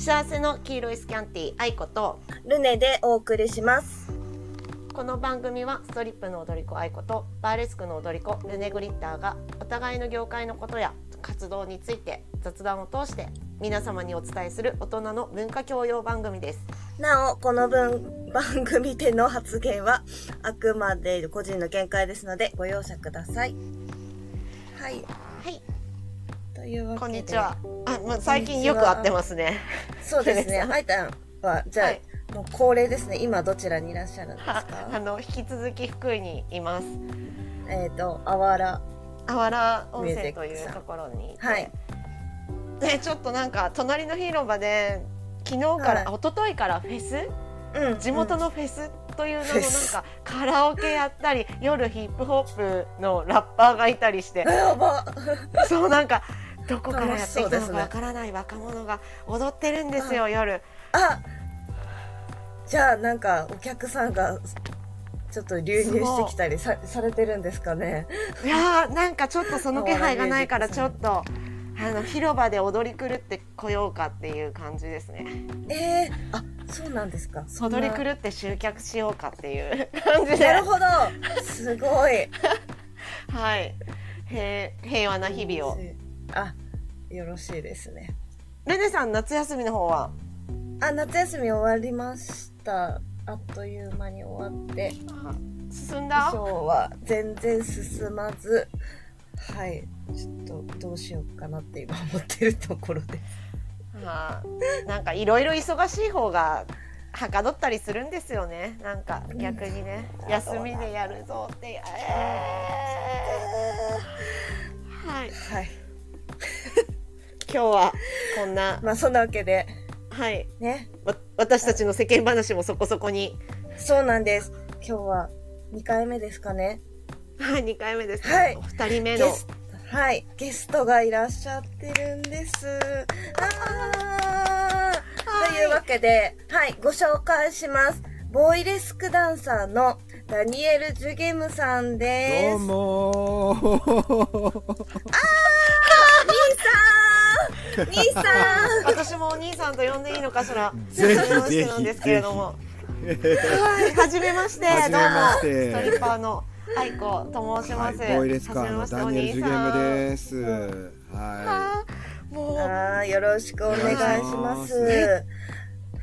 幸せの黄色いスキャンティー愛子とルネでお送りします。この番組はストリップの踊り子愛子とバーレスクの踊り子ルネグリッターがお互いの業界のことや活動について雑談を通して皆様にお伝えする大人の文化教養番組です。なお、この分番組での発言はあくまで個人の見解ですのでご容赦ください。はい。はい、うわけで。こんにちは。あ、もう最近よく会ってますね。そうですね。あいたんは、じゃあ、はいもう恒例ですね。今どちらにいらっしゃるんですはか？あの引き続き福井にいます。えっ、と、あわら。あわら温泉というところにはいでちょっとなんか隣の広場で昨日から、はいあ一昨日からフェス？うん。地元の、のフェスという名のなんかカラオケやったり夜ヒップホップのラッパーがいたりして。そうなんかどこからやってきたのかわからない若者が踊ってるんですよ夜。あじゃあなんかお客さんがちょっと流入してきたりさされてるんですかね？いやーなんかちょっとその気配がないから ちょっとあの広場で踊り狂ってこようかっていう感じですね。えー、あそうなんですか。踊り狂って集客しようかっていう感じで。なるほど。すごい。はい。平平和な日々をあよろしいですね。ルネさん夏休みの方は？あ夏休み終わりました。あっという間に終わって。進んだ？今日は全然進まず。はい。ちょっとどうしようかなって今思ってるところで。すあーなんかいろいろ忙しい方がはかどったりするんですよね。なんか逆にね。休みでやるぞって。えー。はい。はい今日はこんな。まあそんなわけで。はい。ね。わ私たちの世間話もそこそこに。そうなんです。今日は2回目ですかね。はい2回目です。ね、はい。お二人目の。はい、ゲストがいらっしゃってるんです。あー。というわけで、はい、ご紹介します。ボイレスクダンサーのダニエル・ジュゲムさんです。どうもー兄さん兄さん私もお兄さんと呼んでいいのかしらぜひ初めましてなんですけれどもはい、はじめまして。どうてもストリッパーの愛子と申します。はい、ボイレスカーのダニエル・ジュゲムす。です。ははあもあーよろしくお願いします。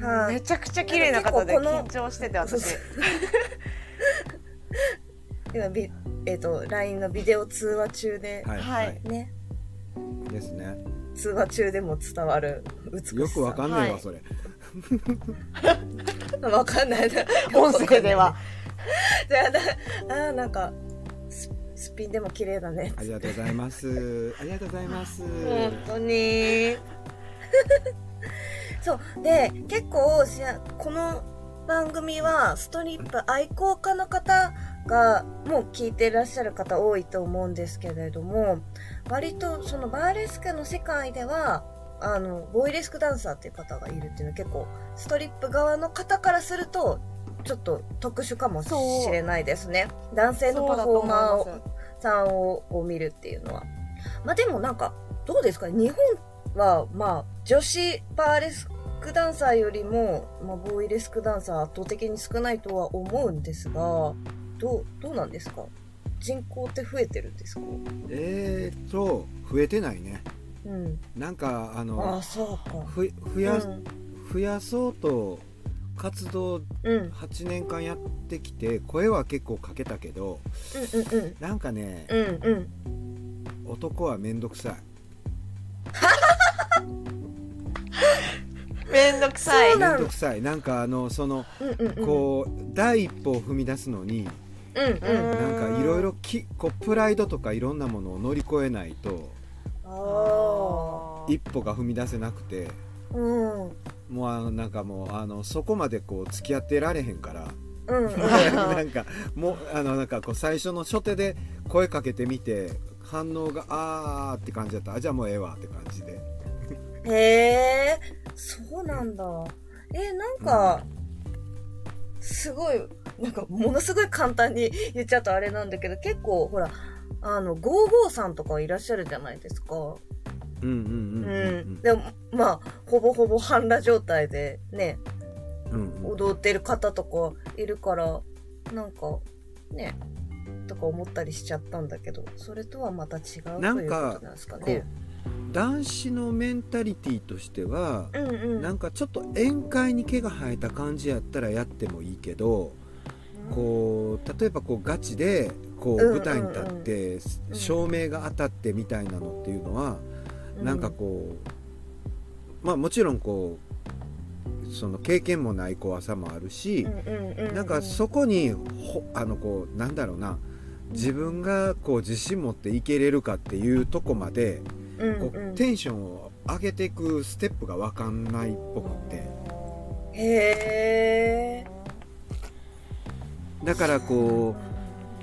う、はい、めちゃくちゃ綺麗な方で緊張してて、私。今ビ、えっ、と、LINE のビデオ通話中で、い、はい、はいはい、ね、ですね。通話中でも伝わる美しさ。よくわかんないわ、はいそれ。わかんないな。音声では。じゃあな、あーなんか、ススピンでも綺麗だね。ありがとうございます。ありがとうございます。本当に。そう。で、結構この番組は、ストリップ愛好家の方が、もう聞いてらっしゃる方多いと思うんですけれども、割とそのバーレスクの世界では、あの、ボーイレスクダンサーっていう方がいるっていうのは結構、ストリップ側の方からすると、ちょっと特殊かもしれないですね。男性のパフォーマーさんをを見るっていうのは。まあでもなんか、どうですか日本は、まあ、女子バーレスクダンサーよりも、まあ、ボーイレスクダンサー圧倒的に少ないとは思うんですが、どう、どうなんですか？人口って増えてるんですか？えーと、増えてないね。うん。なんか、ああのあ、、そうか。ふ増や、うん。増やそうと。活動うん。8年間やってきて声は結構かけたけどうんうんなんかねうん。うんうん。男はめんどくさい めんどくさいめんどくさいなんかあのそのうんうんうん。こう第一歩を踏み出すのにうんうん。なんかいろいろきこうプライドとかいろんなものを乗り越えないとあ一歩が踏み出せなくてあ。うん。もうあのなんかもうあのそこまでこう付き合ってられへんからうんうん。なんかもうあのなんかこう最初の初手で声かけてみて反応があーって感じだったあじゃあもうええわって感じでへえ、そうなんだ。え、なんか、すごい、なんか、ものすごい簡単に言っちゃうとあれなんだけど、結構、ほら、あの、55さんとかいらっしゃるじゃないですか。うんうんうんううんん。でも、まあ、ほぼほぼ半裸状態でね、うんうん踊ってる方とかいるから、なんか、ね、とか思ったりしちゃったんだけど、それとはまた違うということなんですかこね。う男子のメンタリティとしてはうんうん。なんかちょっと宴会に毛が生えた感じやったらやってもいいけどこう例えばこうガチでこううんうんうん。舞台に立ってうん照明が当たってみたいなのっていうのはなんかこうまあもちろんこうその経験もない怖さもあるしうんうんうんうん、なんかそこにほあのこうなんだろうな自分がこう自信持っていけれるかっていうとこまでうんこうテンションを上げていくステップが分かんないっぽくって。へえ。だからこ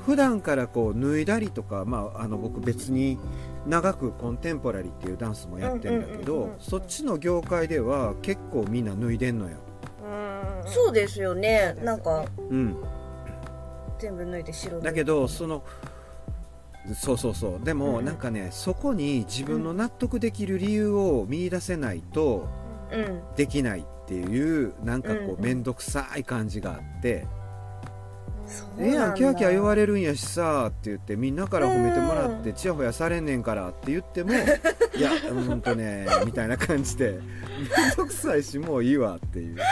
う普段からこう脱いだりとか、まあ、あの僕別に長くコンテンポラリーっていうダンスもやってんだけどんそっちの業界では結構みんな脱いでんのよ。うん。そうですよね。そうですよねなんかうん、全部脱いで白だけどそのそうそうそう。でもうん。なんかねそこに自分の納得できる理由を見出せないとうん。できないっていうなんかこうんう面倒くさい感じがあって。ええやんキャーキャー言われれるんやしさって言ってみんなから褒めてもらってうん。ちやほやされんねんからって言っても いやうんとねみたいな感じでめんどくさいしもういいわっていう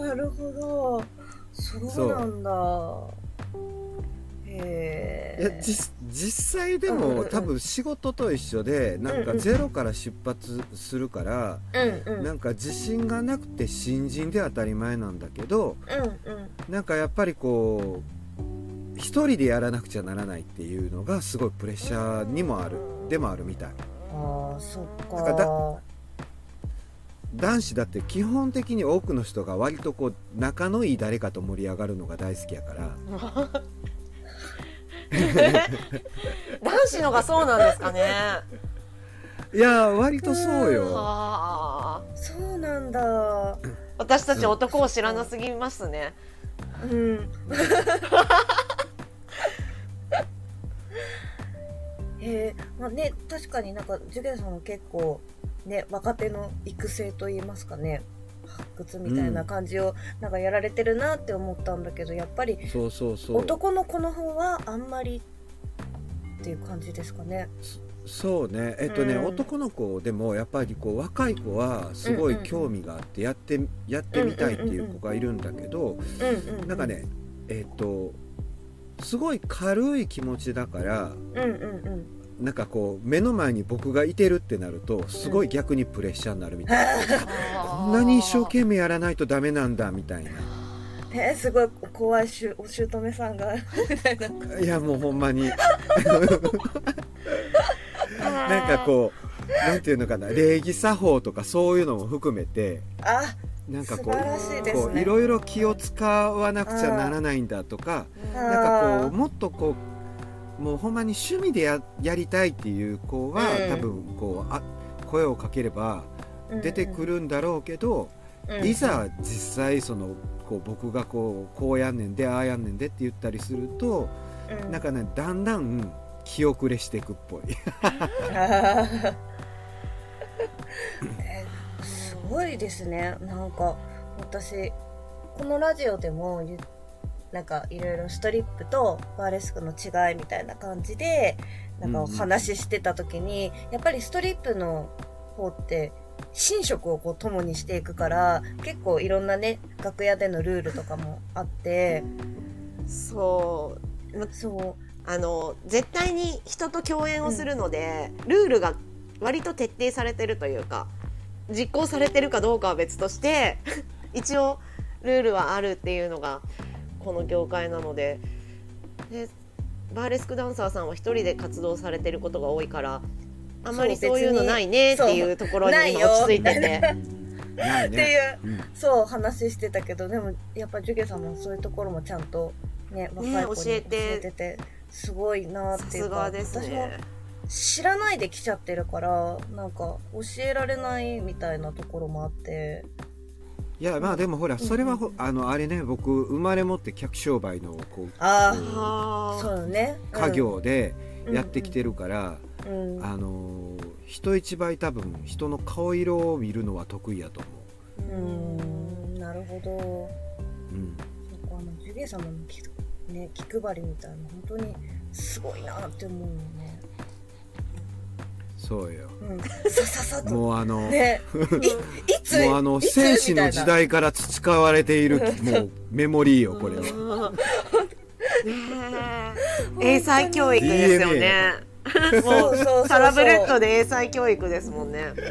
なるほど。そうなんだ。へいやえ実実際でうんうんうん。も多分仕事と一緒でなんかうんうん。ゼロから出発するからうんうん。なんか自信がなくて新人で当たり前なんだけどうんうん。なんかやっぱりこう一人でやらなくちゃならないっていうのがすごいプレッシャーにもあるでもあるみたい。ああそっかだ男子だって基本的に多くの人が割とこう仲のいい誰かと盛り上がるのが大好きやから。男子のがそうなんですかね。いや割とそうよ。はあ。そうなんだ。私たち男を知らなすぎますね。うん へえまあね確かになんかジュゲンさんも結構ね若手の育成といいますかね発掘みたいな感じをなんかやられてるなって思ったんだけど、やっぱりそうそうそう。男の子の方はあんまりっていう感じですかね。そうね。えっとね、うん。男の子でもやっぱりこう若い子はすごい興味があってやってやってみたいっていう子がいるんだけどうんうん。なんかねえっとすごい軽い気持ちだからうんうんうん。なんかこう目の前に僕がいてるってなるとすごい逆にプレッシャーになるみたいな、こん。なに一生懸命やらないとダメなんだみたいな。えー、すごい怖いしゅお姑さんが。みたいないやもうほんまに。なんかこうなんていうのかな礼儀作法とかそういうのも含めてあなんかこういろいろ気を使わなくちゃならないんだとかあなんかこあうもっとこうもうほんまに趣味でややりたいっていう子は、うん。多分こうあ声をかければ出てくるんだろうけど、うん。いざ実際そのこう僕がこうこうやんねんでああやんねんでって言ったりすると、うん。なんかねだんだん気遅れしていくっぽい えすごいですね。なんか私このラジオでもゆなんかいろいろストリップとバーレスクの違いみたいな感じでなんかお話ししてた時に、やっぱりストリップの方って寝食をこう共にしていくから結構いろんなね楽屋でのルールとかもあってそう。まそう。あの絶対に人と共演をするので、ルールが割と徹底されてるというか実行されてるかどうかは別として 一応ルールはあるっていうのがこの業界なので。でバーレスクダンサーさんは一人で活動されてることが多いからあんまりそういうのないねっていうところに今落ち着いてて。っていね、ううん。そう話してたけどでもやっぱジュゲさんもそういうところもちゃんとね若い子に教教えて。えててすごいなっていうかさすがです私もね。知らないで来ちゃってるからなんか教えられないみたいなところもあって。いやまあでもほらそれはほあのあれね僕生まれ持って客商売のこうあああそうだね。うん。家業でやってきてるから、うん。あの人一倍多分人の顔色を見るのは得意やと思う。ん。なるほど。う、うん、そこあのジュゲ様の気,、ね、気配りみたいな本当にすごいなって思うよねそうよ。もうあの、ね。いいつもうあの戦士の時代から培われているもうメモリーよこれは。英才教育ですよね。もそうそうサラブレッドで英才教育ですもんね。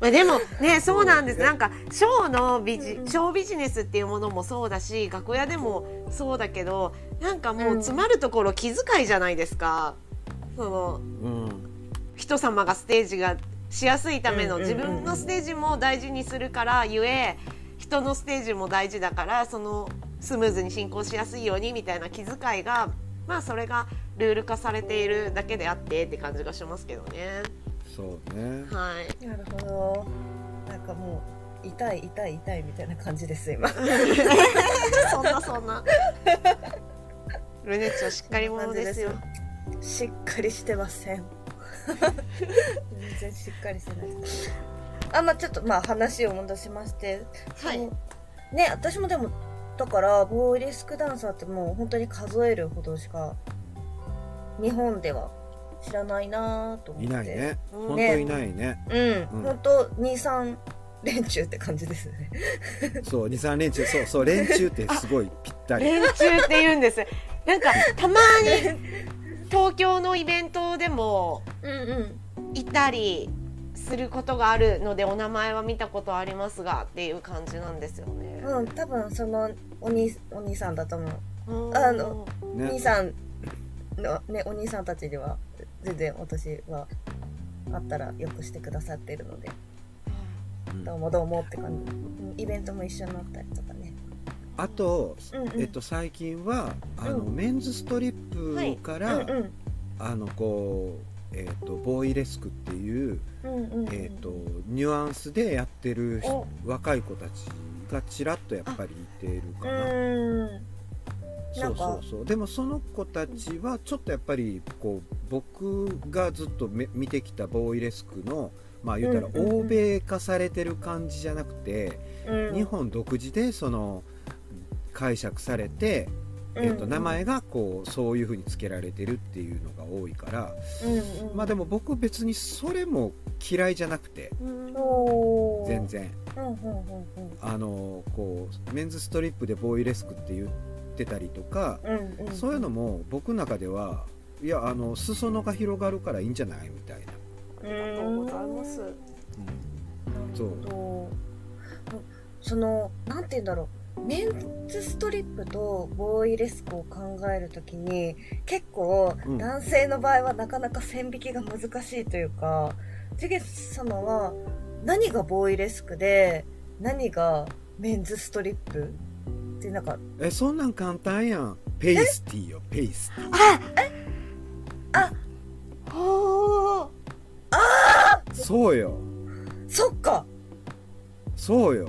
まあでもねそうなんです。なんかショーのビジショービジネスっていうものもそうだし楽屋でもそうだけどなんかもう詰まるところ気遣いじゃないですか。そのうん人様がステージがしやすいための自分のステージも大事にするからゆえ人のステージも大事だからそのスムーズに進行しやすいようにみたいな気遣いがまあそれがルール化されているだけであってって感じがしますけどね。そうねはい。なるほどなんかもう痛い痛い痛いみたいな感じです今 そんなそんな。ルネッチはしっかり者ですよ。しっかりしてません。全然しっかりしてないです。あまあちょっとまあ話を戻しまして。はい。ね私もでもだからボーイリスクダンサーってもう本当に数えるほどしか日本では知らないなぁと思って。いないね。うん本当いないね。うん、うん。本当23連中って感じですよね。そう23連中。そうそう連中ってすごいぴったり。連中って言うんです。なんかたまに東京のイベントでもうんうん。いたりすることがあるのでお名前は見たことありますがっていう感じなんですよね。うん多分そのお兄お兄さんだと思う。うん。あのおね。兄さんのねお兄さんたちには全然私はあったらよくしてくださっているので。うん。どうもどうもって感じ。うんイベントも一緒になったりとかねあと、うんうん。えっと、最近はあの、うん。メンズストリップから、うんうん。あのこう、えっと、ボーイレスクっていう、うんうん。うんえっと、ニュアンスでやってるお。若い子たちがちらっとやっぱりいているかうな。んそうそうそう。でもその子たちはちょっとやっぱりこう僕がずっとめ見てきたボーイレスクのまあ言ったらうんうんうん。欧米化されてる感じじゃなくて、うん。日本独自でその解釈されて、えー、と名前がこうそういう風に付けられてるっていうのが多いからうんうん。まあでも僕別にそれも嫌いじゃなくてうん。全然。うんうんうんうん。あのこうメンズストリップでボーイレスクって言ってたりとかうんうん。そういうのも僕の中ではいやあの裾野が広がるからいいんじゃないみたいな、ありがとうございます。うん。そうそう。そのなんて言うんだろうメンズストリップとボーイレスクを考えるときに結構うん。男性の場合はなかなか線引きが難しいというかジュゲム様は何がボーイレスクで何がメンズストリップ？ってなんかえそんなん簡単やん。ペイスティーよペイスティほー。ー！そうよ。そっか。そうよ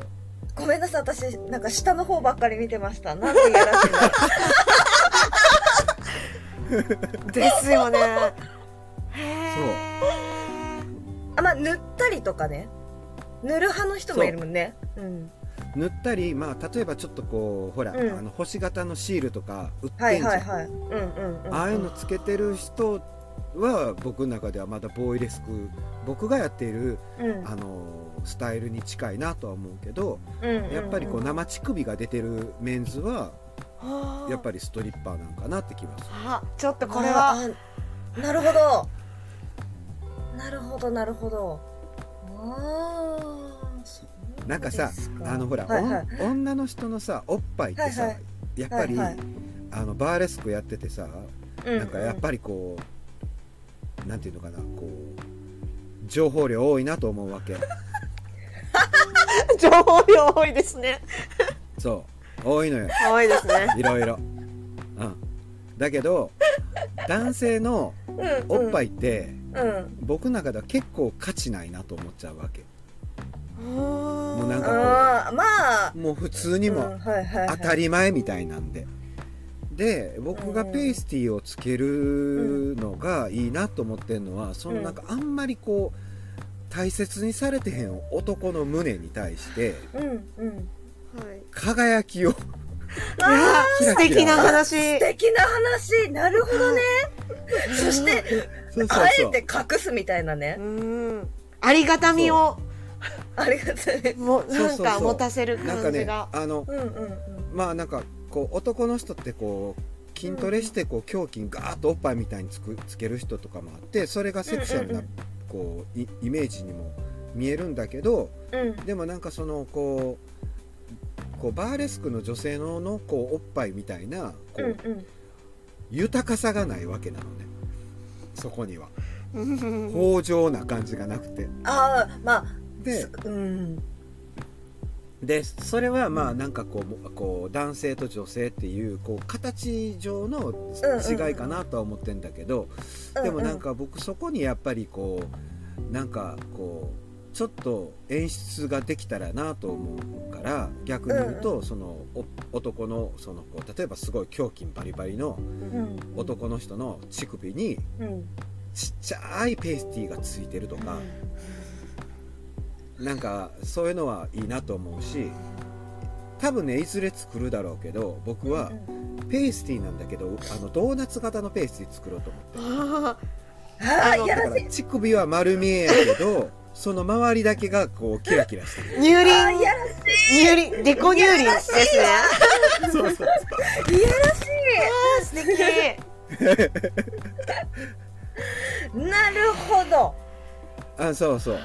ごめんなさい私なんか下の方ばっかり見てました。なんていやらしいんだですよね。へあまあ塗ったりとかね。塗る派の人もいるもんね。う。ん。塗ったりまあ例えばちょっとこうほら、うん。あの星型のシールとか売ってはいんじゃん。ああいうのつけてる人は僕の中ではまだボーイレスク僕がやっているうん。あのスタイルに近いなとは思うけどうんうんうん。やっぱりこう生乳首が出てるメンズはーやっぱりストリッパーなんかなって気がする。あ。ちょっとこれは。なるほど。なるほどなるほど。なんかさあのほら、はいはい。女の人のさおっぱいってさ、はいはい。やっぱり、はいはい。あのバーレスクやっててさ、うん。なんかやっぱりこうなんていうのかなこう情報量多いなと思うわけ 情報量多いですね。そう。多いのよ。多いですね。いろいろ、うん、だけど男性のおっぱいいって、うん。僕の中では結構価値ないなと思っちゃうわけ。もうなんかああまあ。もう普通にもうんはいはいはい。当たり前みたいなんで。で僕がペースティーをつけるのがいいなと思ってるのはそのなんかあんまりこう大切にされてへん男の胸に対してうんうん。はい。輝きを。いやキラキラ。素敵な話。素敵な話。なるほどね。そしてそうそうあそう。えて隠すみたいなね。うん。ありがたみを。ありがとうもそうそうそう。なんか持たせるなんかね感じがあのうんうんうん。まあなんかこう男の人ってこう筋トレしてこう胸筋ガーッとおっぱいみたいにつくつける人とかもあってそれがセクシャルなうんうんこうイイメージにも見えるんだけどうん。でもなんかそのこうこうバーレスクの女性ののこうおっぱいみたいなこうんううん。豊かさがないわけなのね。そこには。うん。豊穣な感じがなくて。ああまあですうんでそれはまあなんかこうこう男性と女性っていうこう形上の違いかなとは思ってんだけど、でもなんか僕そこにやっぱりこうなんかこうちょっと演出ができたらなと思うから逆に言うと、そのお男のそのこう例えばすごい胸筋バリバリのうん。男の人の乳首にうん。ちっちゃいペースティーがついてるとか、なんかそういうのはいいなと思うし多分ねいずれ作るだろうけど僕はペースティーなんだけどあのドーナツ型のペースティー作ろうと思って。ああああのやらせ。だから乳首は丸見えやけどその周りだけがこうキラキラしてる。ー乳あ輪やら乳輪。デコ乳輪ですね。そうそうそういやらしあー素敵。いなるほど。あそうそう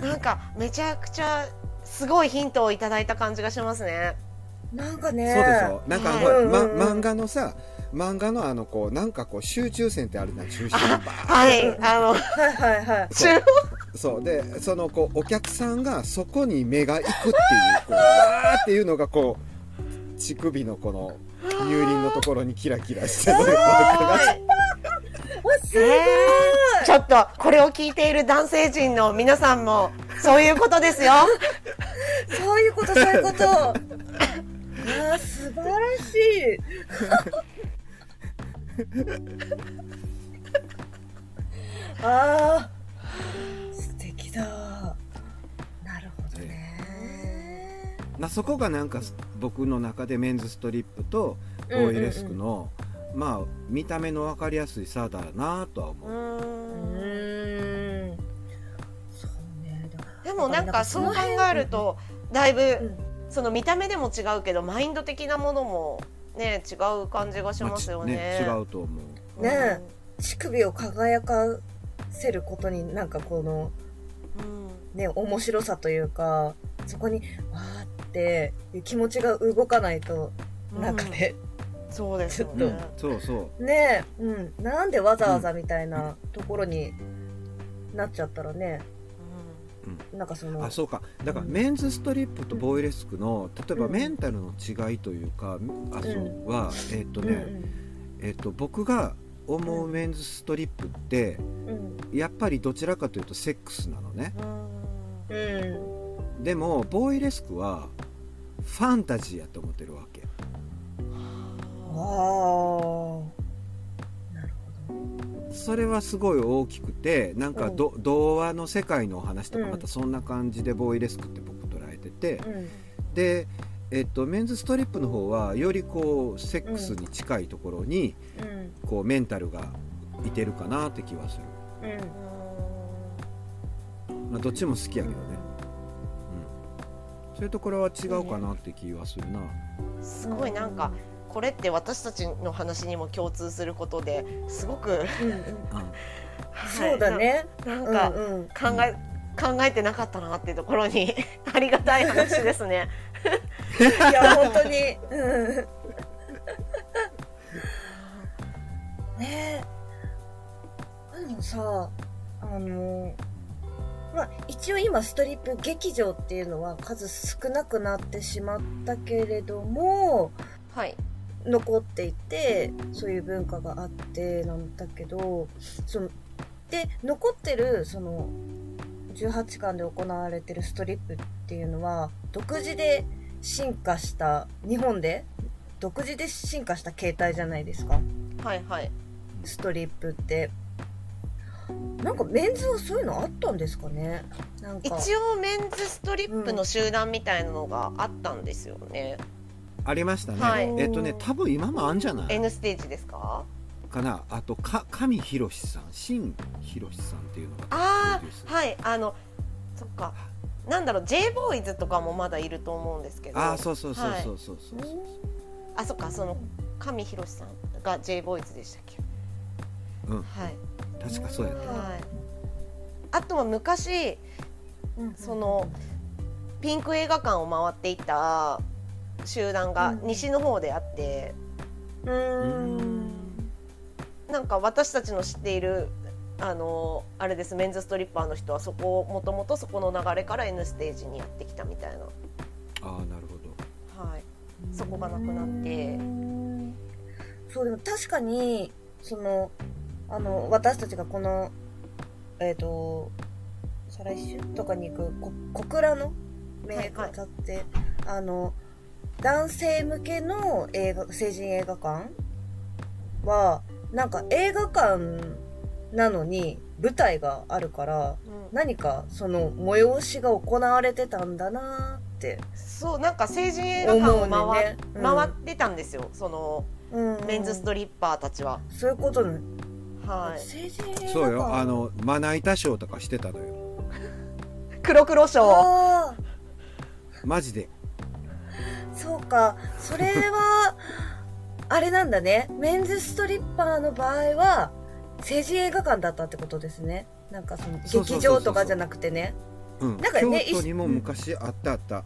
なんかめちゃくちゃすごいヒントをいただいた感じがしますね。なんかね。そうでしょなんか、はいま、漫画のさ漫画のあのこうなんかこう集中線ってあるじゃん中心はいあのはいはいはい。そう。中そう。でそのこうお客さんがそこに目が行くっていうこうわーっていうのがこう乳首のこの乳輪のところにキラキラしてるのがはいわすごい。えーちょっとこれを聞いている男性陣の皆さんもそういうことですよ。そういうことそういうこと。あー素晴らしい。あー素敵だ。なるほどね。まあ、そこがなんか僕の中でメンズストリップとボイレスクの、まあ見た目の分かりやすい差だなとは思う、うん。そうね。でもなんかそう考えるとだいぶその見た目でも違うけどマインド的なものもね違う感じがしまあますよちね。違うと思う。ねえ。乳首を輝かせることになんかこのうん。ね面白さというかそこにわーっていう気持ちが動かないとうんなんかね、そうですよちょっねう。ん、そうそう。ねえ、うん、なんでわざわざみたいなところになっちゃったらね、なんかその。あそうか。だからうん。メンズストリップとボイレスクの例えばうん。メンタルの違いというか、あそうはえっ、とね、うんえっ、と僕が思うメンズストリップってうん。やっぱりどちらかというとセックスなのね。うん。でもボイレスクはファンタジーやと思ってるわそれはすごい大きくてなんかど、童話の世界のお話とかうん。またそんな感じでボイレスクって僕捉えてて、どうん。で、えっと、メンズストリップの方はよりこうセックスに近いところに、うん。こうメンタルがいてるかなって気はする、うん。まあ、どっちも好きやけどね、うん、そういうところは違うかなって気はするな、すごいなんかこれって私たちの話にも共通することですごく、そうだね。ななんかうんうん考え考えてなかったなっていうところに ありがたい話ですね。いや本当に。うん。ね。えでもさあのまあ一応今ストリップ劇場っていうのは数少なくなってしまったけれどもはい。残っていてそういう文化があってなんだけどそので残ってるその18巻で行われてるストリップっていうのは独自で進化した日本で独自で進化した形態じゃないですか。はいはい。ストリップって。なんかメンズはそういうのあったんですかね？なんか。一応メンズストリップの集団みたいなのがあったんですよね、ありましたね、はい。えっとね多分今もあんじゃない？N ステージですか？かな？あとか上博さん新博さんっていうのがああはい。あのそっか。なんだろう J ボーイズとかもまだいると思うんですけど。あーそうそうそうそうそうそうそう、あそっかその上博さんが J ボーイズでしたっけうんはい確かそうやねはいあとは昔うんそのピンク映画館を回っていた集団がうん。西の方であって、うーん。なんか私たちの知っているあのあれですメンズストリッパーの人はそこもともとそこの流れから N ステージにやってきたみたいな、ああなるほど。はい、そこがなくなって。そうでも確かにそのあの私たちがこのえっ、と再来週とかに行くこ小倉のメーカーって、あの男性向けの映画成人映画館はなんか映画館なのに舞台があるからうん。何かその催しが行われてたんだなって、そうなんか成人映画館を回,、ねうん。回ってたんですよ。そのうん。メンズストリッパーたちは、そういうことね、はい。成人映画館。そうよ。あのまな板ショーとかしてたのよ。黒黒賞あー。マジでそうか。それは あれなんだね。メンズストリッパーの場合は成人映画館だったってことですね。なんかその劇場とかじゃなくてね。うん。なんかね京都にも昔あったあった。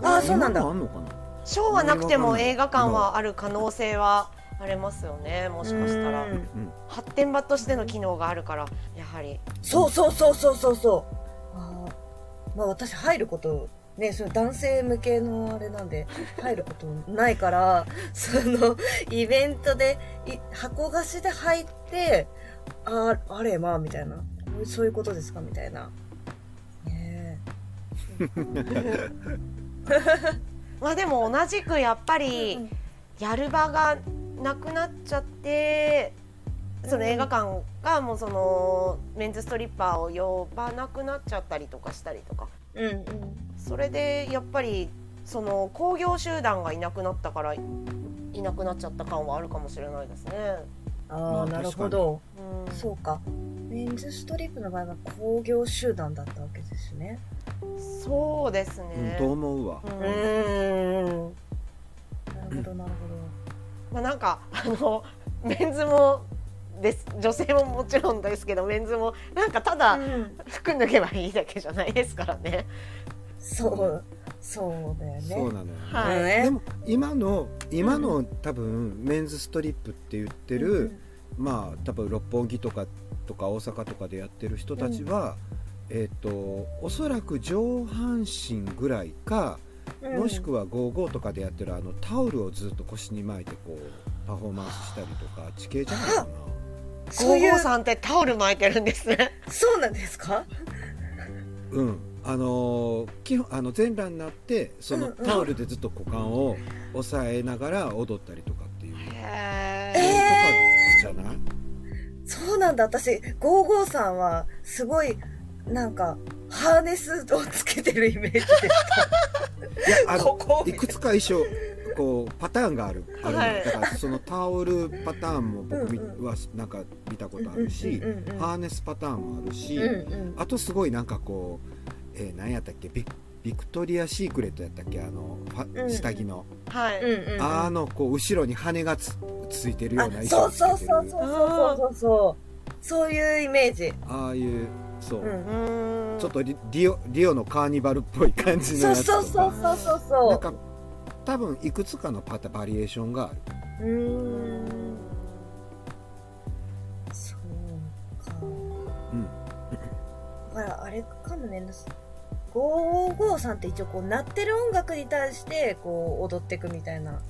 あーそうなんだ。今もあんのかな？ショーはなくても映画館はある可能性はありますよね。もしかしたら。うん。うん発展場としての機能があるからやはり。そうそうそうそうそうそう。あー。まあ私入ることねその男性向けのあれなんで入ることないから そのイベントでい箱貸しで入ってああれまあみたいな。そういうことですか？みたいな。ね。まあでも同じくやっぱえりやる場がなくなっちゃってその映画館がもうそのメンズストリッパーを呼ばなくなっちゃったりとかしたりとか。うんうんそれでやっぱりその興行集団がいなくなったからいなくなっちゃった感はあるかもしれないですね。あなるほど。うん、そうか。メンズストリップの場合は工業集団だったわけですね。そうですうんね。と思うわ。うん。なるほどなるまあなんかあのメンズもです。女性ももちろんですけどメンズもなんかただほど、うん、服脱げばいいだけじゃないですからね。そうそうだよね。そうなのよ、はい。ねでも今の今の多分メンズストリップって言ってる、まあ多分六本木とかとか大阪とかでやってる人たちは、えっ、とおそらく上半身ぐらいか、うん。もしくは55とかでやってるあのタオルをずっと腰に巻いてこうパフォーマンスしたりとか地形じゃないかな。そういうゴーゴーさんってタオル巻いてるんですね。そうなんですか？うんあのー基本あの全裸になってそのタオルでずっと股間を押さえながら踊ったりとかっていう、へえとかじゃないそうなんだ。私ゴーゴーさんはすごいなんかハーネスをつけてるイメージでしいやあたのここいくつか衣装こうパターンがあるあるの、はいだからそのタオルパターンも僕はなんか見たことあるし、うんうんうんうん。ハーネスパターンもあるし、うんうん。あとすごいなんかこう、えー、何やったっけ？ビビクトリア・シークレットやったっけ？あのうん。下着の、ーはい。あのこう後ろに羽がつついてるようなあ衣装そうそうそうそうそうそうそう。そういうイメージ。ああいうそう、うん。ちょっとリリオリオのカーニバルっぽい感じのそうやつとか。そうそうそうそうそうなんか多分いくつかのパタバリエーションがある。うーん。そうか。うん。だからあれかもね553さんって一応こう鳴ってる音楽に対してこう踊っていくみたいな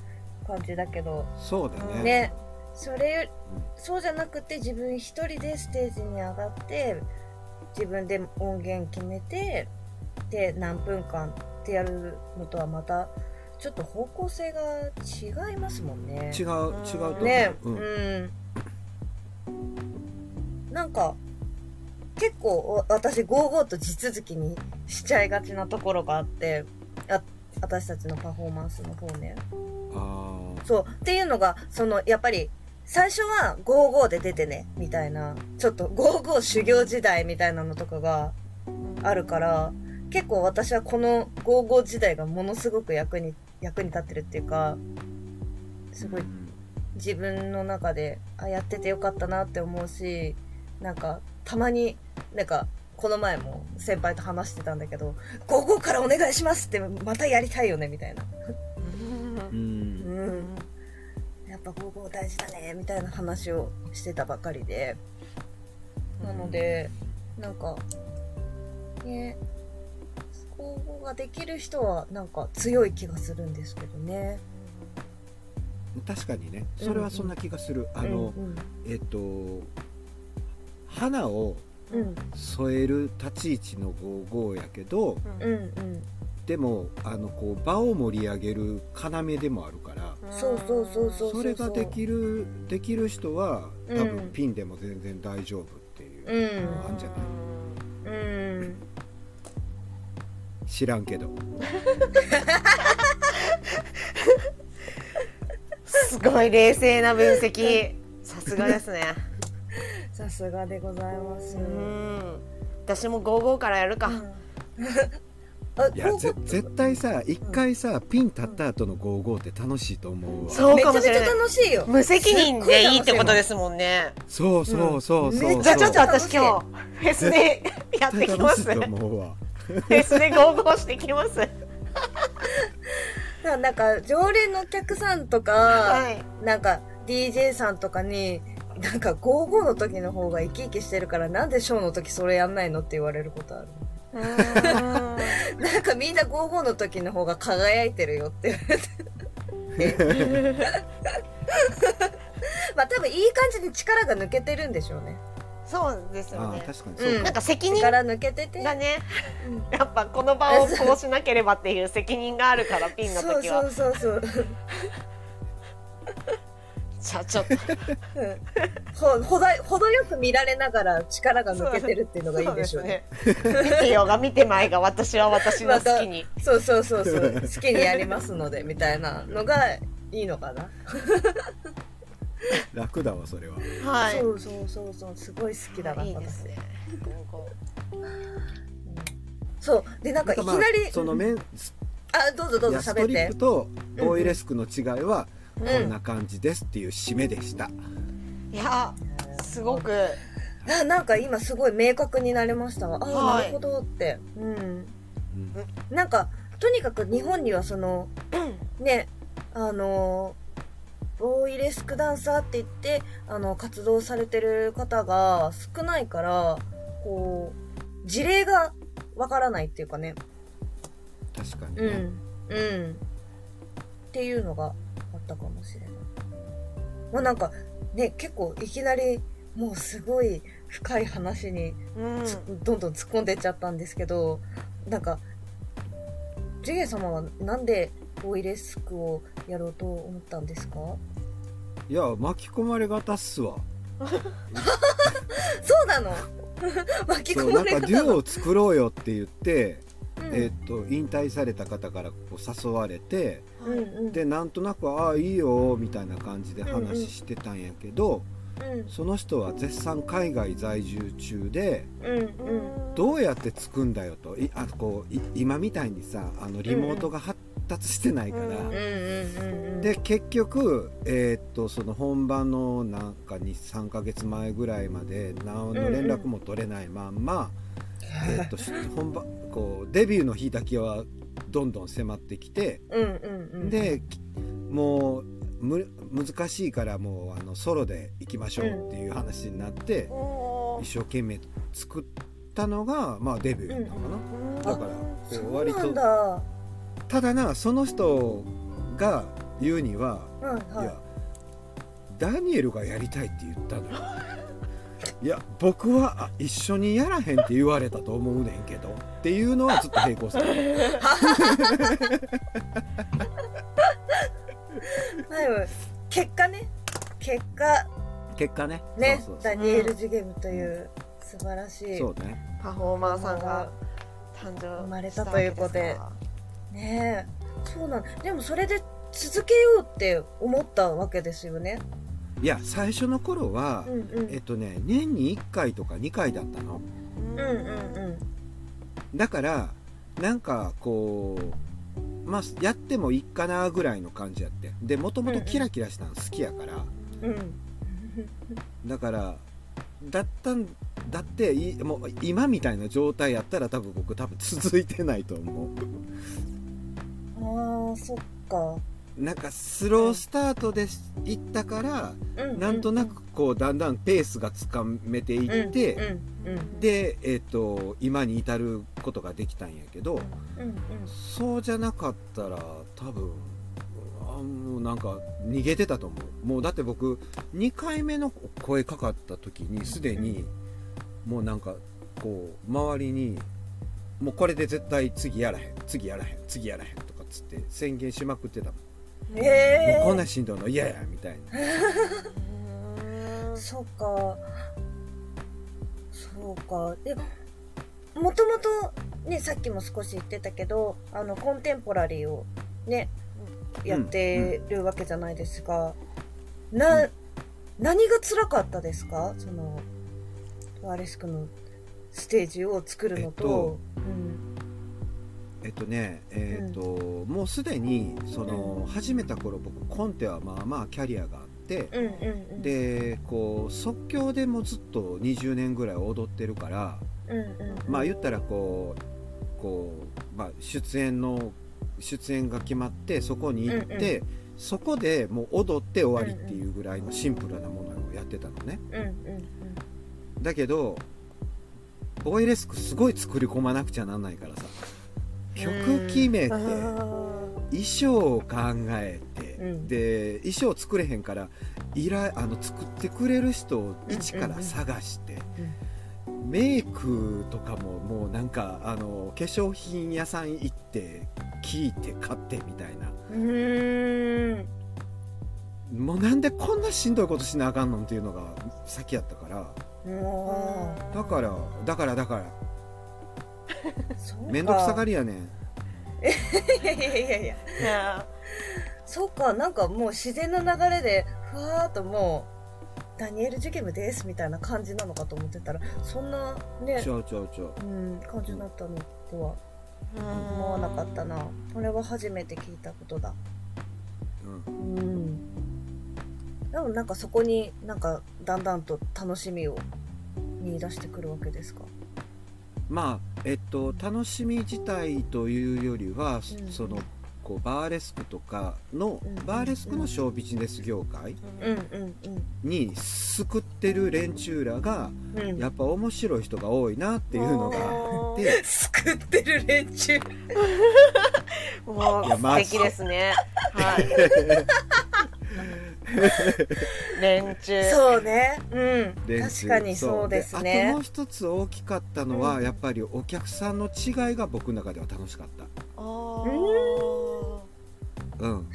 感じだけど。そうだね。ね。それそうじゃなくて自分一人でステージに上がって自分で音源決めてで何分間ってやるのとはまたちょっと方向性が違いますもんね。違う違うと思う、ね。ううんん、なんか結構私55と地続きにしちゃいがちなところがあってあ私たちのパフォーマンスの方ねそう。っていうのがそのやっぱり最初は55で出てねみたいなちょっと55修行時代みたいなのとかがあるから結構私はこの55時代がものすごく役に役に立ってるっていうかすごい自分の中であやっててよかったなって思うしなんかたまになんかこの前も先輩と話してたんだけど「午後からお願いします」ってまたやりたいよねみたいな。うん。うん。やっぱ午後大事だねみたいな話をしてたばかりで。なのでなんかね午後ができる人はなんか強い気がするんですけどね。確かにね。それはそんな気がする、あの、うん。えっと花をうん。うん添える立ち位置の55やけどうんうん。でもあのこう場を盛り上げる要でもあるからそうそうそうそうそれができるできる人は多うん。分ピンでも全然大丈夫っていう、うん。あんじゃない？うん。知らんけど。すごい冷静な分析。さすがですねさすがでございます。うん。私も55からやるか、あ いや絶対さ一回さピン立った後の55って楽しいと思うわ。そうめちゃめちゃかもしれない楽しいよ。無責任でいいってことですもんね。そうそうそうそう、うんじゃあちょっと私今日フェスでやってきます。絶対楽しいとフ思うわ。ェスで55してきます。なんか常連のお客さんとか、はい。なんか DJ さんとかになんか55の時の方が生き生きしてるからなんでショーの時それやんないのって言われることある。なんかみんな55の時の方が輝いてるよって言われて。まあ多分いい感じに力が抜けてるんでしょうね。そうですよね。確かにそうか、なんか責任力抜けてて。がね。うん。やっぱこの場をこうしなければっていう責任があるからピンのそう時はそうそうそうじゃあちょっとほ ほど程よく見られながら力が抜けてるっていうのがいいんでしょうね。そうね。見てようが見てまいが私は私の好きに。そうそうそうそう。好きにやりますのでみたいなのがいいのかな。楽だわそれは。はい。そうそうそうそう。すごい好きだな。いいですね。そう。でなんかいきまあなり、そのメンあどうぞどうぞ喋ってリップ。とオイレスクの違いはうんこんな感じですっていう締めでした、いやすごく。あなんか今すごい明確になりましたわ。あ、はい。なるほどって。うん。うん。なんかとにかく日本にはそのねあのボーイレスクダンサーって言ってあの活動されてる方が少ないからこう事例がわからないっていうかね。確かにね、うん。うん。っていうのがあったかもしれない。まあなんかね結構いきなりもうすごい深い話にうん。つどんどん突っ込んでっちゃったんですけどなんかジュゲ様はなんでボイレスクをやろうと思ったんですか？いや巻き込まれ型っすわ。そうなの？巻き込まそうなんかデュオを作ろうよって言って、うん。えっと引退された方からこう誘われてうんうん。でなんとなく「ああいいよ」みたいな感じで話してたんやけど、うんその人は絶賛海外在住中でうんうん。どうやってつくんだよと。いあこうい今みたいにさあのリモートが発達してないから、うんうんうんうんうん。で結局、えーっとその本番のなんか23ヶ月前ぐらいまで何の連絡も取れないまんま、えーっとし本番こうデビューの日だけはどんどん迫ってきて、うんうんうん。できもうむ難しいからもうあのソロで行きましょうっていう話になって、おー。一生懸命作ったのが、まあ、デビューやったのかな。うん。だから割とただなその人が言うには、いはい。いやダニエルがやりたいって言ったのよ いや僕はあ一緒にやらへんって言われたと思うねんけどっていうのはずっと並行するはい結果ね。結果。結果ね。ねそうそうダニエル・ジュゲムという素晴らしい、そうね。パフォーマーさんが誕生生まれしたたということで。ねえ。そうなん。でもそれで続けようって思ったわけですよねいや最初の頃は、うんうん。えっとね年に1回とか2回だったの。うんうんうん。だからなんかこうまあやってもいいかなぐらいの感じやって。でもともとキラキラしたの好きやから、うん。だからだったんだっていもう今みたいな状態やったら多分僕多分続いてないと思ああそっか。うなんかスロースタートでいったから、うんうん。なんとなくこうだんだんペースがつかめていって、うんうんで、えっと今に至ることができたんやけど、うんうんそうじゃなかったら多分あもうなんか逃げてたと思う。もうだって僕2回目の声かかった時にすでにもうなんかこう周りにもうこれで絶対次やらへん次やらへん次やらへんとかっつって宣言しまくってたもん、えもうこんなしんどいの？嫌やみたいな。ー、そっか。そうか。でもともとねさっきも少し言ってたけどあのコンテンポラリーをねやってるわけじゃないですか、な、うん。何が辛かったですか？そのワーレスクのステージを作るのと、えっとねえっと、もうすでにその、う始めた頃僕コンテはまあまあキャリアがあって、うん、うんうん。うんでこう即興でもずっと20年ぐらい踊ってるからうんうんまあ言ったらこうこう、まあ、出演の出演が決まってそこに行って、そこでもう踊って終わりっていうぐらいのシンプルなものをやってたのね。うんうんだけどボイレスクすごい作り込まなくちゃなんないからさ曲決めてあ衣装を考えて、うん。で衣装作れへんから依頼あの作ってくれる人を一から探して、メイクとかももうなんかあの化粧品屋さん行って聞いて買ってみたいな。もうなんでこんなしんどいことしなあかんのんっていうのが先やったから。もだからだからだから面倒くさがりやねん。いやいやいやいや。そうかなんかもう自然な流れでふわーっともうダニエル・ジュゲムですみたいな感じなのかと思ってたらそんなねちょうちょうちょう。うん感じだったのとはー思わなかったな。これは初めて聞いたことだ。うん。うん。でもなんかそこになんかだんだんと楽しみを見出してくるわけですか？まあえっと楽しみ自体というよりは、うん。そのこうバーレスクとかの、うん。バーレスクのショービジネス業界に救ってる連中らがやっぱ面白い人が多いなっていうのがあって。救ってる連中。もういやまあ素敵ですね。はい。連中。そうね。うん。確かにそう。ですあとねもう一つ大きかったのは、うん。やっぱりお客さんの違いが僕の中では楽しかっあー。た、うん、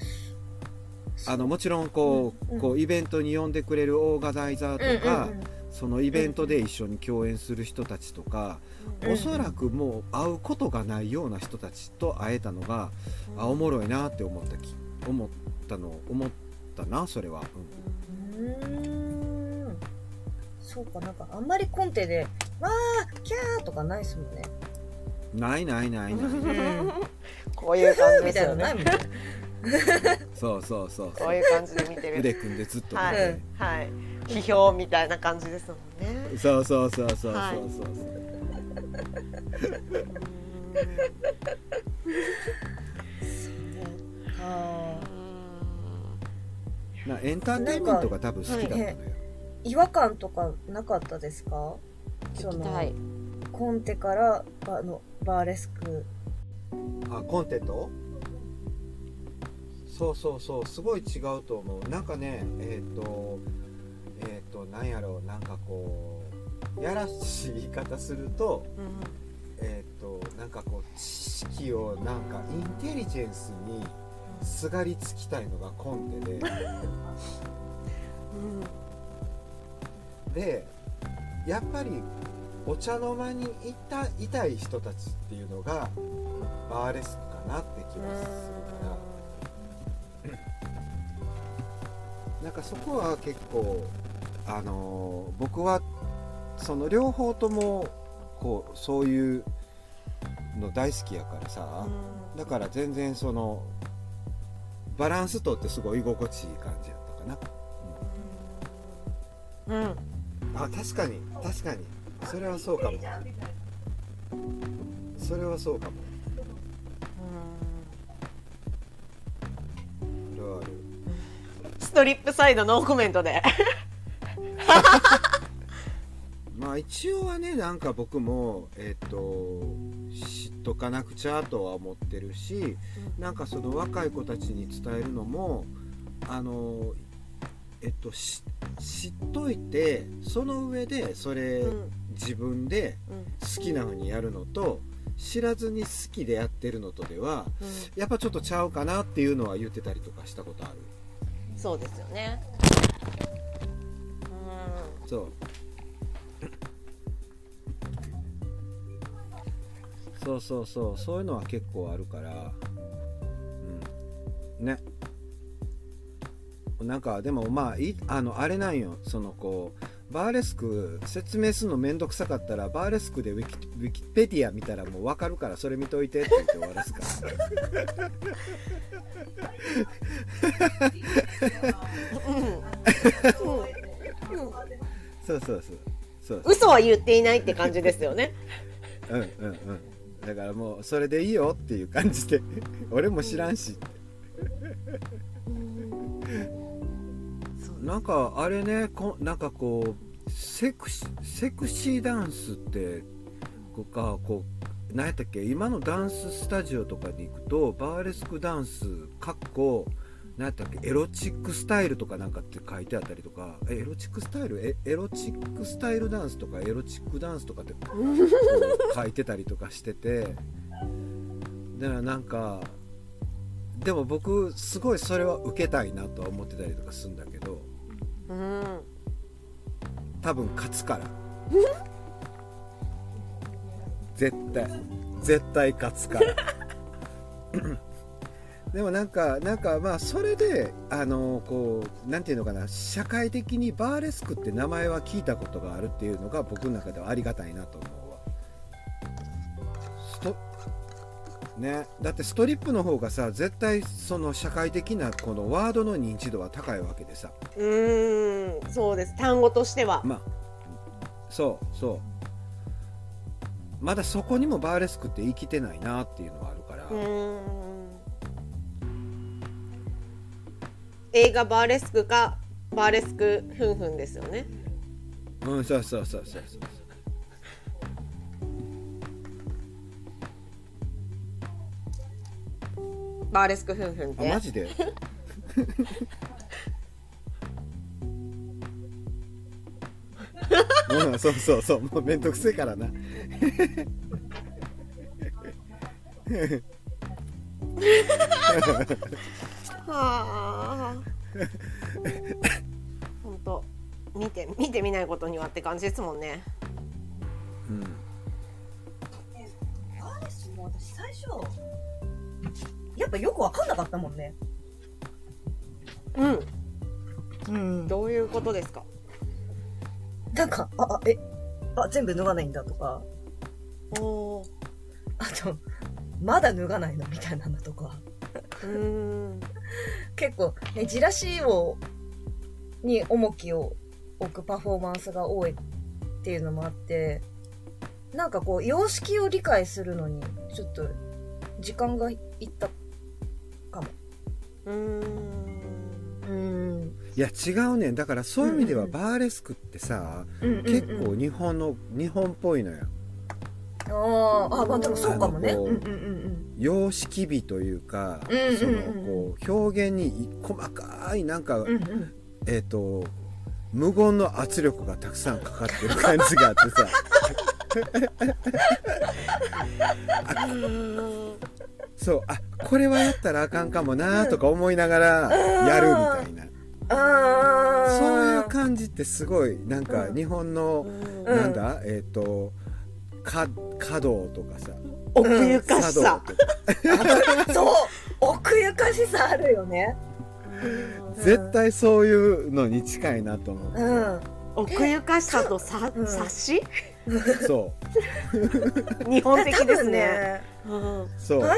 あのもちろんこう,、うんこうイベントに呼んでくれるオーガナイザーとか、うんうんうん。そのイベントで一緒に共演する人たちとか、うんおそらくもう会うことがないような人たちと会えたのが、あおもろいなって思ったき思ったの思ったなそれは、うん。うーん。そうかなんかあんまりコンテで「わーキャー」とかないですもんね。ないないないない。う んこういう感じでみすよね。たいなのない。もんね。そうそうそうそこういう感じで見てる。腕組んでずっと見て、はいはい。批評みたいな感じですもんね。そうそうそうそうそうはい。そう、あなエンターテインメントが多分好きだったのよ、ー違和感とかなかったですか？その。コンテからあのバーレスク。あコンテントそうそうそう。すごい違うと思う。なんかねえっ、とえっ、ととなんやろう。なんかこうやらしい言い方するとえっ、となんかこう知識をなんかインテリジェンスにすがりつきたいのがコンテで。でやっぱりお茶の間にいたいたい人たちっていうのがバーレスクかなって気がするな。なんかそこは結構あのー僕はその両方ともこうそういうの大好きやからさ、だから全然そのバランスとってすごい居心地いい感じやったかな。うん。あ確かに確かに。それはそうかも。それはそうかも。それはある。ストリップサイドノーコメントで まあ一応はねなんか僕もえっ、と知っとかなくちゃとは思ってるしなんかその若い子たちに伝えるのもあのえっとし知っといてその上でそれ、うん自分でうん好きな風にやるのと知らずに好きでやってるのとではやっぱちょっとちゃうかなっていうのは言ってたりとかしたことある。そうですよね。そうそうそうそうそういうのは結構あるからうん。ね。なんかでもまあいあのあれなんよ。そのこうバーレスク説明するのめんどくさかったらバーレスクでウィキウィキペディア見たらもう分かるからそれ見といてって言って終わらすから。そうそうそうそう嘘は言っていないって感じですよね。うんうんうん。だからもうそれでいいよっていう感じで。俺も知らんし。なんかあれねこなんかこうセクシセクシーダンスってこうかこう何やったっけ？今のダンススタジオとかに行くとバーレスクダンスかっこ何やったっけ？エロチックスタイルとかなんかって書いてあったりとか。えエロチックスタイル？えエロチックスタイルダンスとか？エロチックダンスとかって書いてたりとかしてて。だからなんかでも僕すごいそれは受けたいなとは思ってたりとかするんだけど。うん多分勝つから。絶対。絶対勝つから でもなんかなんかまあそれであのこうなんていうのかな社会的にバーレスクって名前は聞いたことがあるっていうのが僕の中ではありがたいなと思うわ。ストね。だってストリップの方がさ絶対その社会的なこのワードの認知度は高いわけでさ。うーんそうです。単語としては。まあそうそう。まだそこにもバーレスクって生きてないなっていうのはあるから、うーん映画バーレスクかバーレスクふんふんですよね。うんそうそうそうそうそう。バーレスクふんふんってあマジで？うんそうそうそう。もうめんどくせえからな はあ。本当。見て見てみないことにはって感じですもんね。うん。バーレスも私最初やっぱよくわかんなかったもんね。うん。うん。どういうことですか？なんかああえあ全部脱がないんだとか。おー。あとまだ脱がないのみたいなのとか。うーん 結構ねじらしをに重きを置くパフォーマンスが多いっていうのもあってなんかこう様式を理解するのにちょっと時間がいったかも。うーん。うん。いや違うね。んだからそういう意味ではバーレスクってさ、うんうんうん。結構日本の日本っぽいのよあーあまあでもそうかもね。ううんうんうん様式美というか、うんうんうん。そのこう表現に細かいなんか、うんうん。うんえっ、と無言の圧力がたくさんかかってる感じがあってさ。そうあこれはやったらあかんかもなとか思いながらやるみたいな。あー。そういう感じってすごいなんか日本の、ん。なんだえっ、とか華道とかさ。奥ゆかしさ。茶道とか。そう奥ゆかしさあるよね。絶対そういうのに近いなと思う。うん。奥ゆかしさとさうん。察し？そ日本的多ですね。分ね。うん。うそう。バーレ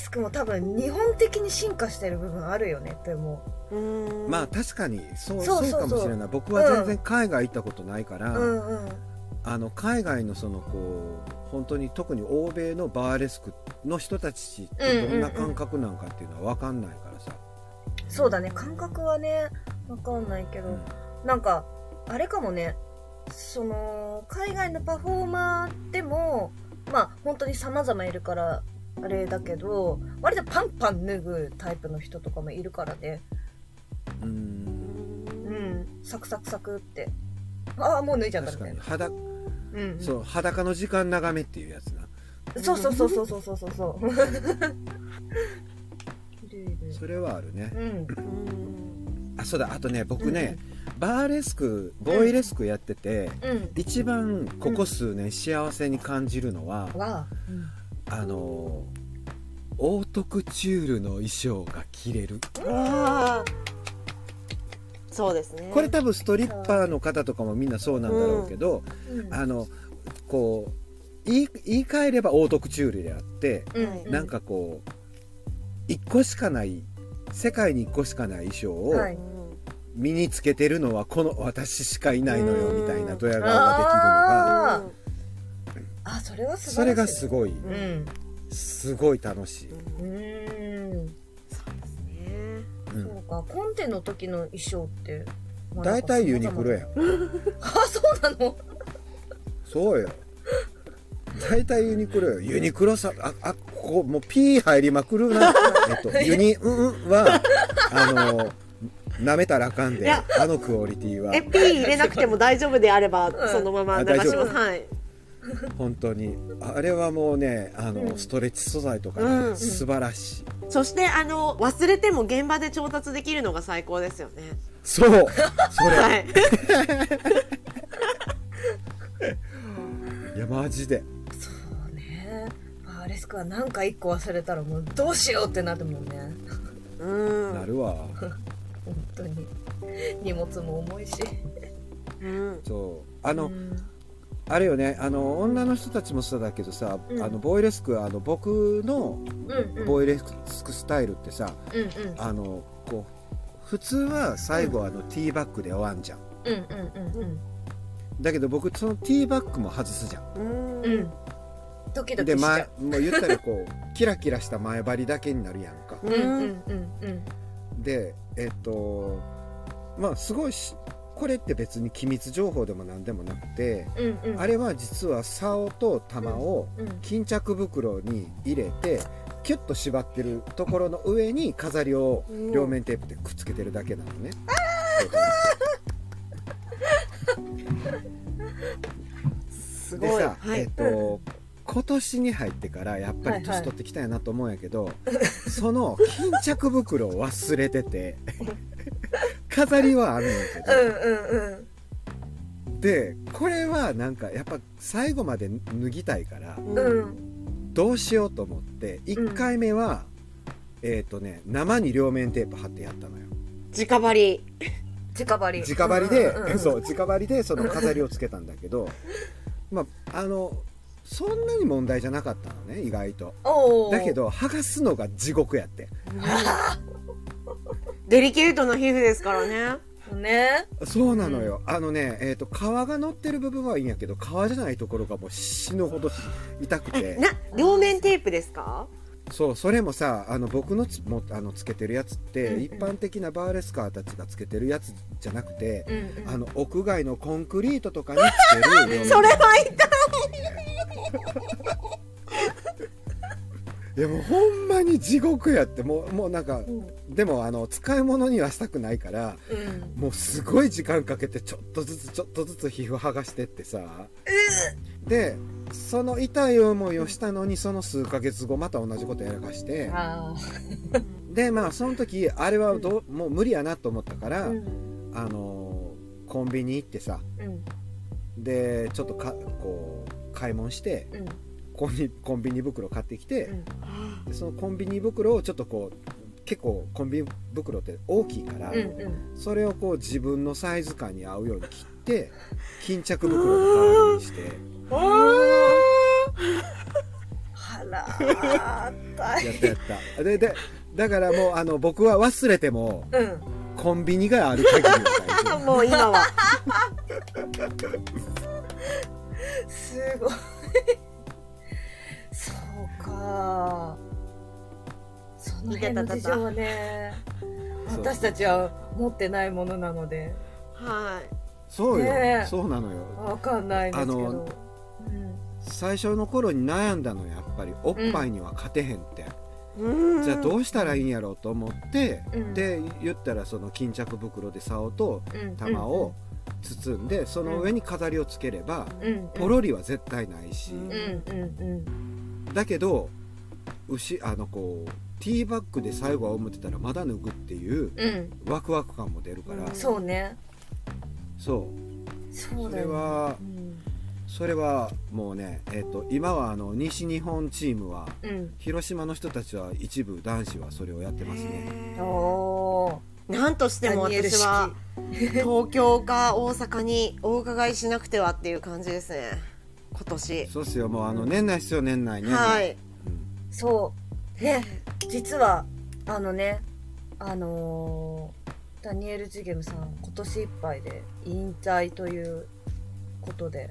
スクも多分日本的に進化してる部分あるよねって思う。ん。まあ確かにそうそうそうそう。そうかもしれない。僕は全然海外行ったことないから、ううんうんあの海外のそのこう本当に特に欧米のバーレスクの人たちってどんな感覚なんかっていうのは分かんないからさ、そうだね。感覚はねわかんないけど、うん。なんかあれかもねその海外のパフォーマーでもまあ本当に様々いるからあれだけど割とパンパン脱ぐタイプの人とかもいるからね。うん。うん。サクサクサクって。ああもう脱いじゃったみたいなそう裸の時間長めっていうやつな。そうそうそうそうそうそうそう。そうそれはあるね。うん。うんあそうだ。あとね僕ね、バーレスクボーイレスクやってて、うん。一番ここ数年幸せに感じるのは、わあ、あのオートクチュールの衣装が着れる。あ。ーそうですね。これ多分ストリッパーの方とかもみんなそうなんだろうけど、うん。あのこう言い言い換えればオートクチュールであって、うん。なんかこう一個しかない世界に一個しかない衣装を身につけてるのはこの私しかいないのようん。みたいなドヤ顔があできるのがあそれはそれがすごい。うん。すごい楽しい、かコンテの時の衣装ってまあ大体ユニクロやん。あそうなの？そうよ。大体ユニクロよ。ユニクロさああここもう P 入りまくるな。えっとユニうんうんはあの舐めたらあかんで。いやあのクオリティは。え P 入れなくても大丈夫であればん。そのまま流します。あ大丈夫。はい 本当に。あれはもうねあの、うん。ストレッチ素材とかね、うん素晴らしい。そしてあの忘れても現場で調達できるのが最高ですよね。そう。それ、はい。い、やマジで。そうね。バーレスクはなんか一個忘れたらもうどうしようってなるもんね。うん。なるわ。本当に。荷物も重いし。うんそう。あの、うんあれよねあの女の人たちもそうだけどさ、うん。あのボイレスクあの僕のボイレスクスタイルってさ、うんうん。あのこう普通は最後あのティーバッグで終わんじゃん。だけど僕そのティーバッグも外すじゃん。うん。うんドキドキで前う。もう言ったらこう キラキラした前張りだけになるやんか。うんうんうんうんうん。でえっとまあすごいしこれって別に機密情報でも何でもなくて、うんうん。あれは実は竿と玉をうん巾着袋に入れてキュッと縛ってるところの上に飾りを両面テープでくっつけてるだけなのね。すごい。でさ、はい。えっと今年に入ってからやっぱり年取ってきたんやなと思うんやけど、その巾着袋を忘れてて 飾りはあるんやけど、うんうんうん。でこれはなんかやっぱ最後まで脱ぎたいからうん。うんどうしようと思って1回目は、えっ、とね生に両面テープ貼ってやったのよ。直張り。直張り。直張りで、うんうんうんそう直張りでその飾りをつけたんだけどまああのそんなに問題じゃなかったのね意外と。だけど剥がすのが地獄やって。デリケートな皮膚ですからね。ね。そうなのよ、あのね、えー、と皮が乗ってる部分はいいんやけど皮じゃないところがもう死ぬほど痛くて。えな両面テープですか？そうそれもさあの僕のつもあのつけてるやつって、うんうん。一般的なバーレスカーたちがつけてるやつじゃなくて、うんうん。あの屋外のコンクリートとかにつける それは痛いいいやもうほんまに地獄やって。もうもうなんかうん。でもあの使い物にはしたくないからうん。もうすごい時間かけてちょっとずつちょっとずつ皮膚剥がしてってさ。でその痛い思いをしたのにその数ヶ月後また同じことやらかして。あでまあその時あれはどうもう無理やなと思ったから、あのコンビニ行ってさ。うん。でちょっとかこう買い物してうん。コンビコンビニ袋買ってきて、うん。でそのコンビニ袋をちょっとこう結構コンビニ袋って大きいから、うんうん。それをこう自分のサイズ感に合うように切って巾着袋の代わりにして。あら大やったやった。ででだからもうあの僕は忘れてもうん。コンビニがある限り もう今はすごい。そうか。その辺の事情はね 私たちは持ってないものなので。はい。そうよ、ねえ。そうなのよ。わかんないんですけあどの最初の頃に悩んだのやっぱりおっぱいには勝てへんって、うん。じゃあどうしたらいいんやろうと思って、うん。で言ったらその巾着袋で竿とうん。玉を包んでその上に飾りをつければポロリは絶対ないし、だけど牛あのこうティーバッグで最後は思ってたらまだ脱ぐっていうワクワク感も出るから、うんそう。ねそうそれはうん。それはもうね、えっと今はあの西日本チームはうん。広島の人たちは一部男子はそれをやってますねなんとしても私は東京か大阪にお伺いしなくてはっていう感じですね。今年。そうっすよ。もうあの年内っすよ年内ね。はい。そう。ね実はあのねあのーダニエル・ジゲムさん今年いっぱいで引退ということで。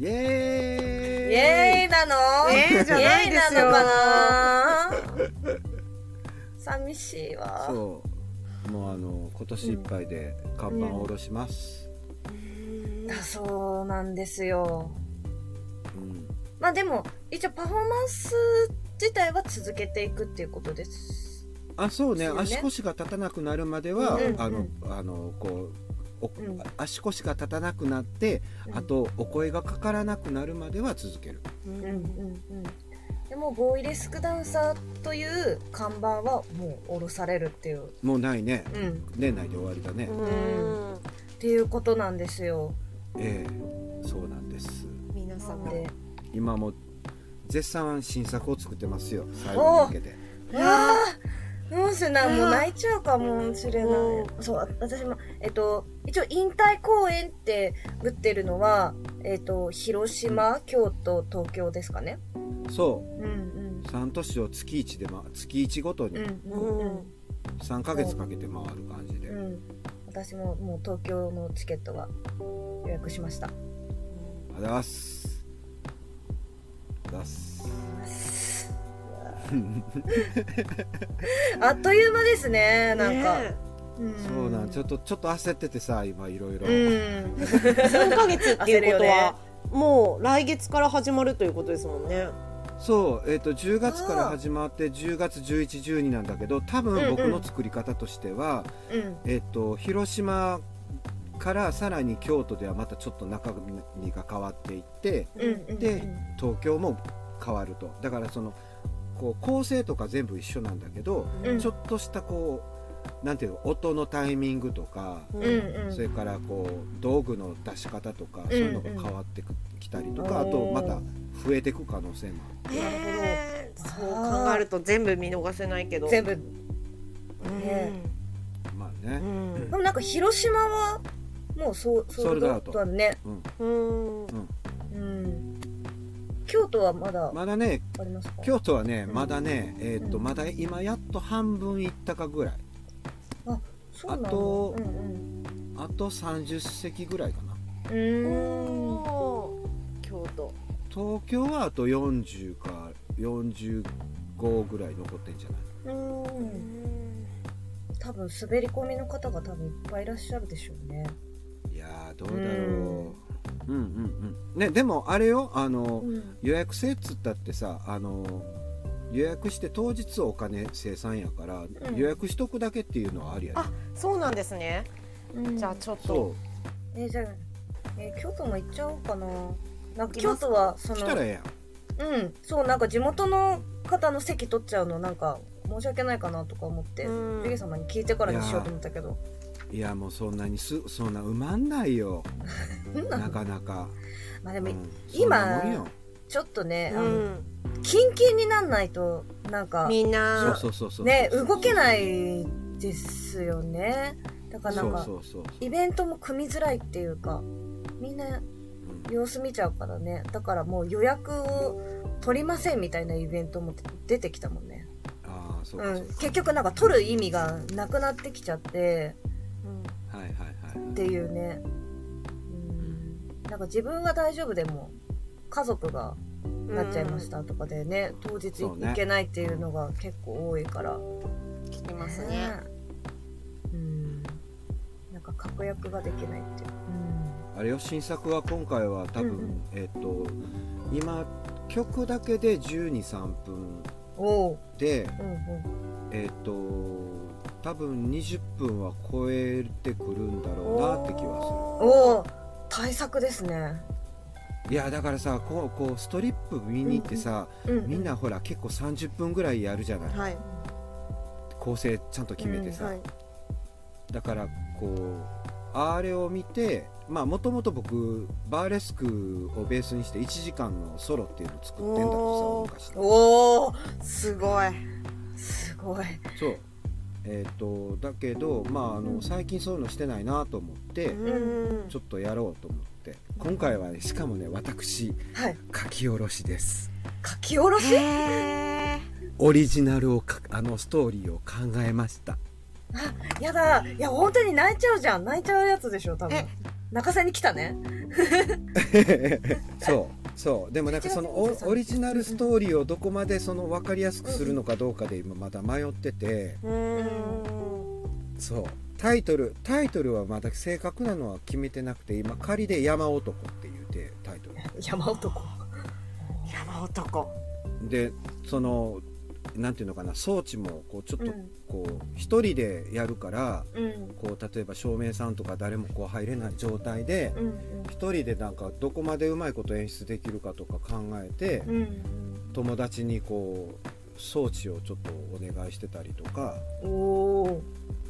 イエーイ。イエーイなの？えーじゃないですよ。イエーイなのかな？寂しいわ。そうもうあの今年いっぱいで看板を下ろします、だそうなんですよ。うん。まあでも一応パフォーマンス自体は続けていくっていうことです。あそうね。ね。足腰が立たなくなるまでは、うんあのうん。あのこうおうん。足腰が立たなくなって、うん。あとお声がかからなくなるまでは続ける。ううんうんうんでもボーイレスクダンサーという看板はもう下ろされるっていう、もうないね。うん、年内で終わりだね、うん。っていうことなんですよ。ええそうなんです。皆様で。今も絶賛新作を作ってますよ。最後に向けて。ああどうせなもう泣いちゃうかもしれない。うん。そう私もえっと一応引退公演って打ってるのはえっと広島京都東京ですかね。そう。んうん。う3都市を月1で、ま、月1ごとに。うんううんうん。ん3ヶ月かけて回る感じで、うん。私ももう東京のチケットは予約しました。ありがとうございます。ありがとうございます あっという間ですねなんか、ねうん。そうなんちょっとちょっと焦っててさ今いろいろうん。え3ヶ月っていうことはもう来月から始まるということですもんね。そう、えー、と10月から始まって10月1112なんだけど多うんうん。分僕の作り方としては、うん。えっ、と広島からさらに京都ではまたちょっと中身が変わっていってうんうん。で東京も変わると。だからそのこう構成とか全部一緒なんだけど、うん。ちょっとしたこうなんていうの音のタイミングとか、ううんうん。それからこう道具の出し方とか、そういうのが変わってくきたりとかあとまた増えていく可能性もあって。へえそう考えると全部見逃せないけど。全部。うん。ねまあうね、ん。でもなんか広島はもうそうソールドアウトだね。うん、うん。うん京都はまだまだね京都はねうん。まだね、えっ、とうんまだ今やっと半分いったかぐらい。そうなんだ。あとうんうん。あと30席ぐらいかな。うーん。京都。東京はあと40か45ぐらい残ってんじゃない？うん。多分滑り込みの方が多分いっぱいいらっしゃるでしょうね。いやーどうだろう、うん、うんうん。ねでもあれよあの、うん。予約制っつったってさあの予約して当日お金生産やから、ん。予約しとくだけっていうのはありやねあそうなんですね。うん。じゃあちょっと。そえじゃあ、えー京都も行っちゃおうかな。なんか京都はそのう来たらええやん。うん。そうなんか地元の方の席取っちゃうのなんか申し訳ないかなとか思ってうん。ゲ様に聞いてからにしようと思ったけどいやもうそんなにすそんな埋まんないよ。うん。なかなか、まあでも、うん。今ちょっとね、うん。キンキンになんないとなんかみんそうなそうそうそうね動けないですよね。だからなんかそうそうそうイベントも組みづらいっていうかみんなうん。様子見ちゃうからね。だからもう予約を取りませんみたいなイベントも出てきたもんね、ああそうか。うん。結局なんか取る意味がなくなってきちゃってっていうね。うん。なんか自分が大丈夫でも家族がなっちゃいましたとかでね、当日行けないっていうのが結構多いから。聞きますね。うん。なんか確約ができないっていう、あれよ新作は今回は多分、うんうん。えっ、と今曲だけで1 2 3分でうんうん。えっ、と多分20分は超えてくるんだろうなって気はおお対策ですね、するいやだからさこうこうストリップ見に行ってさ、うんうん。みんなほら結構30分ぐらいやるじゃない。はい。構成ちゃんと決めてさ、はい。だからこうあれを見てまあもともと僕バーレスクをベースにして1時間のソロっていうのを作ってんだけさ昔。おおすごい。すごい。そうえっ、とだけどまああの最近そういうのしてないなと思って、うん。ちょっとやろうと思って今回はねしかもね私はい。書き下ろしです。書き下ろし？オリジナルをかあのストーリーを考えました。やだ。いや本当に泣いちゃうじゃん。泣いちゃうやつでしょ多分。え。泣かせに来たね。そうそう。でもなんかそのオオリジナルストーリーをどこまでその分かりやすくするのかどうかで今まだ迷ってて。うん。そう。タイトルタイトルはまだ正確なのは決めてなくて今仮で「山男」っていうてタイトル。山男。山男。でそのなんていうのかな装置もこうちょっとうんこう一人でやるからうん。こう例えば照明さんとか誰もこう入れない状態でうん一人でなんかどこまでうまいこと演出できるかとか考えて友達にこう装置をちょっとお願いしてたりとか。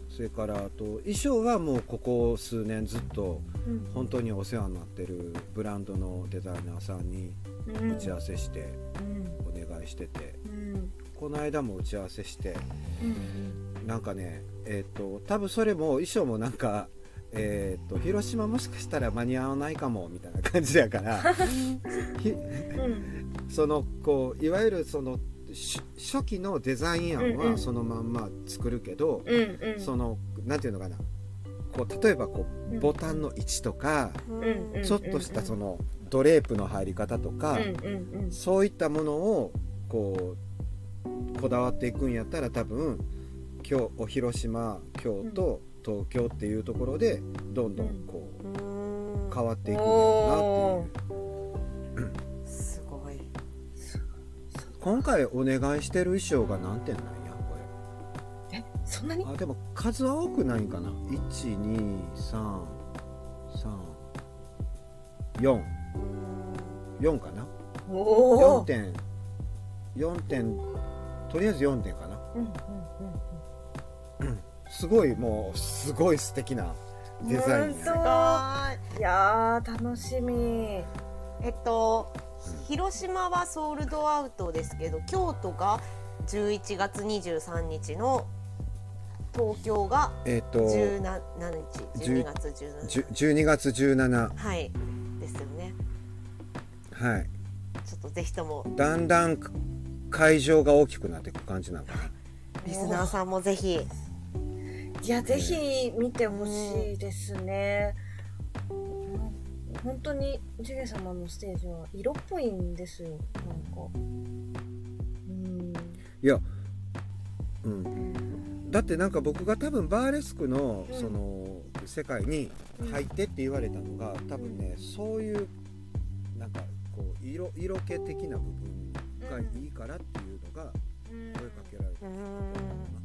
それからあと衣装はもうここ数年ずっと本当にお世話になってるブランドのデザイナーさんに打ち合わせしてお願いしてて。うんこの間も打ち合わせしてうん。なんかねえっ、と多分それも衣装もなんかえっ、と広島もしかしたら間に合わないかもみたいな感じやから そのこういわゆるそのし初期のデザイン案はそのまんま作るけど、うんうん。そのなんていうのかな。こう例えばこううん。ボタンの位置とか、うんうん。ちょっとしたそのドレープの入り方とか、うんうんうん。そういったものをこうこだわっていくんやったら多分今日お広島京都、東京っていうところでどんどんこううん変わっていくんやろうなっていう。すごい。今回お願いしてる衣装が何点なんやこえそんなに？れあでも数は多くないんかな。12334 4かな。4おお点。4点とりあえず4点かな。うんうんすごいもうすごい素敵なデザイン本当やね。はい。やー楽しみ。えっと広島はソールドアウトですけど京都が11月23日の東京がえっ、と17日？12月17日。じゅ12月17はい。ですよね。はい。ちょっとぜひとも。だんだん会場が大きくなっていく感じなのかな。リスナーさんもぜひ。いやぜひ見てほしいですね、本当にジュゲ様のステージは色っぽいんですよ。なんか。うん。いやうん。だってなんか僕が多分バーレスクのうん。その世界に入ってって言われたのが多分ねそういうなんかこう色色気的な部分がいいからっていうのが声かけられて、うん